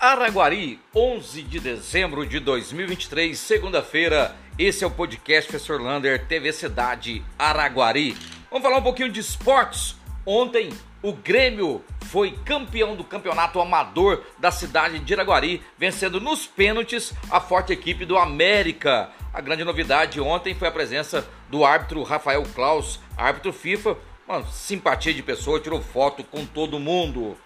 Araguari, 11 de dezembro de 2023, segunda-feira. Esse é o podcast Professor Lander, TV Cidade Araguari. Vamos falar um pouquinho de esportes. Ontem, o Grêmio foi campeão do campeonato amador da cidade de Araguari, vencendo nos pênaltis a forte equipe do América. A grande novidade ontem foi a presença do árbitro Rafael Klaus, árbitro FIFA, uma simpatia de pessoa, tirou foto com todo mundo.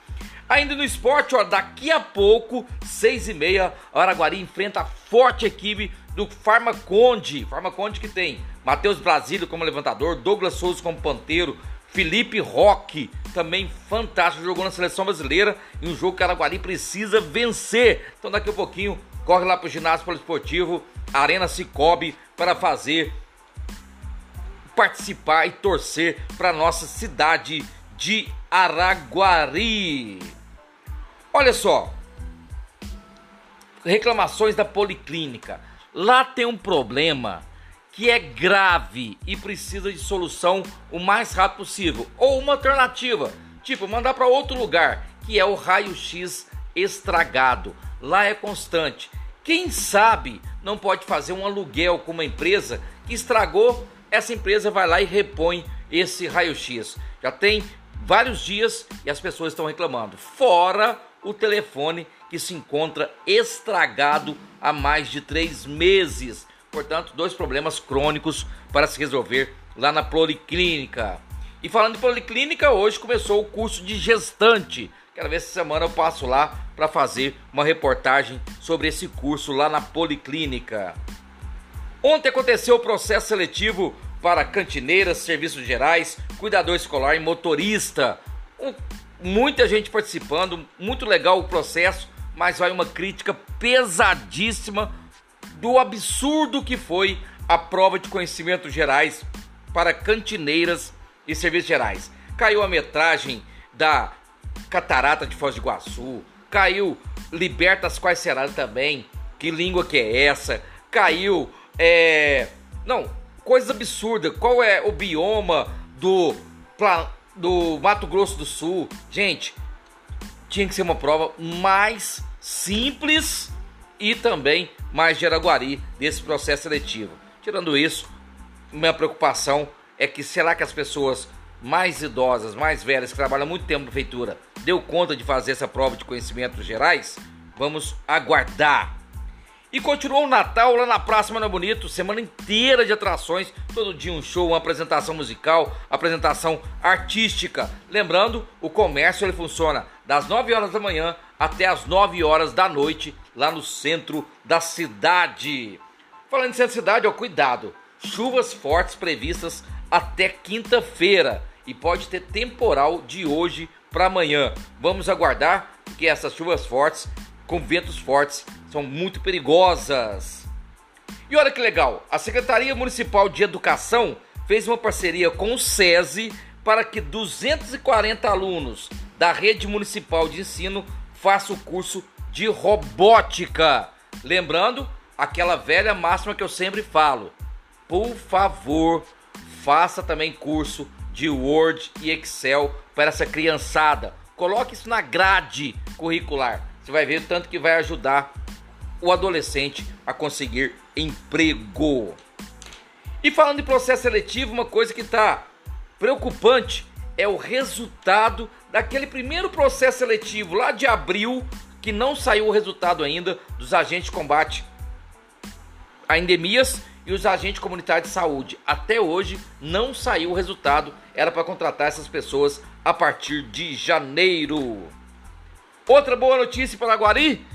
Ainda no esporte, ó, daqui a pouco, seis e meia, Araguari enfrenta a forte equipe do Farmaconde. Farmaconde que tem Matheus Brasílio como levantador, Douglas Souza como panteiro, Felipe Roque, também fantástico, jogou na seleção brasileira em um jogo que Araguari precisa vencer. Então daqui a pouquinho, corre lá para o ginásio poliesportivo Arena Cicobi para fazer participar e torcer para nossa cidade de Araguari. Olha só, reclamações da policlínica. Lá tem um problema que é grave e precisa de solução o mais rápido possível, ou uma alternativa, tipo mandar para outro lugar, que é o raio-x estragado. Lá é constante. Quem sabe não pode fazer um aluguel com uma empresa que estragou, essa empresa vai lá e repõe esse raio-x. Já tem vários dias e as pessoas estão reclamando. Fora o telefone que se encontra estragado há mais de três meses. Portanto, dois problemas crônicos para se resolver lá na Policlínica. E falando de Policlínica, hoje começou o curso de gestante. Quero ver se semana eu passo lá para fazer uma reportagem sobre esse curso lá na Policlínica. Ontem aconteceu o processo seletivo para cantineiras, serviços gerais, cuidador escolar e motorista. Um, muita gente participando, muito legal o processo, mas vai uma crítica pesadíssima do absurdo que foi a prova de conhecimentos gerais para cantineiras e serviços gerais. Caiu a metragem da Catarata de Foz do Iguaçu, caiu Libertas Quais também, que língua que é essa? Caiu, é... Não, coisas absurdas. Qual é o bioma do, do Mato Grosso do Sul? Gente, tinha que ser uma prova mais simples e também mais de Araguari desse processo seletivo. Tirando isso, minha preocupação é que será que as pessoas mais idosas, mais velhas, que trabalham muito tempo na prefeitura, deu conta de fazer essa prova de conhecimentos gerais? Vamos aguardar. E continuou o Natal lá na Praça Mano Bonito, semana inteira de atrações, todo dia um show, uma apresentação musical, apresentação artística. Lembrando, o comércio ele funciona das 9 horas da manhã até as 9 horas da noite, lá no centro da cidade. Falando em centro da cidade, ó, cuidado. Chuvas fortes previstas até quinta-feira e pode ter temporal de hoje para amanhã. Vamos aguardar que essas chuvas fortes com ventos fortes são muito perigosas. E olha que legal, a Secretaria Municipal de Educação fez uma parceria com o SESI para que 240 alunos da rede municipal de ensino façam o curso de robótica. Lembrando aquela velha máxima que eu sempre falo: por favor, faça também curso de Word e Excel para essa criançada. Coloque isso na grade curricular. Você vai ver o tanto que vai ajudar o adolescente a conseguir emprego. E falando de processo seletivo, uma coisa que está preocupante é o resultado daquele primeiro processo seletivo lá de abril, que não saiu o resultado ainda dos agentes de combate a endemias e os agentes comunitários de saúde. Até hoje não saiu o resultado, era para contratar essas pessoas a partir de janeiro. Outra boa notícia para Araguari: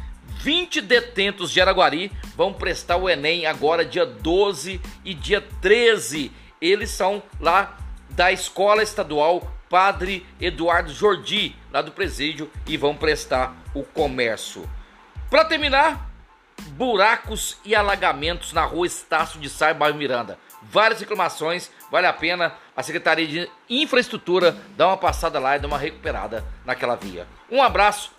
20 detentos de Araguari vão prestar o Enem agora, dia 12 e dia 13. Eles são lá da Escola Estadual Padre Eduardo Jordi, lá do presídio, e vão prestar o comércio. Para terminar, buracos e alagamentos na rua Estácio de Sá, bairro Miranda. Várias reclamações, vale a pena a Secretaria de Infraestrutura dar uma passada lá e dar uma recuperada naquela via. Um abraço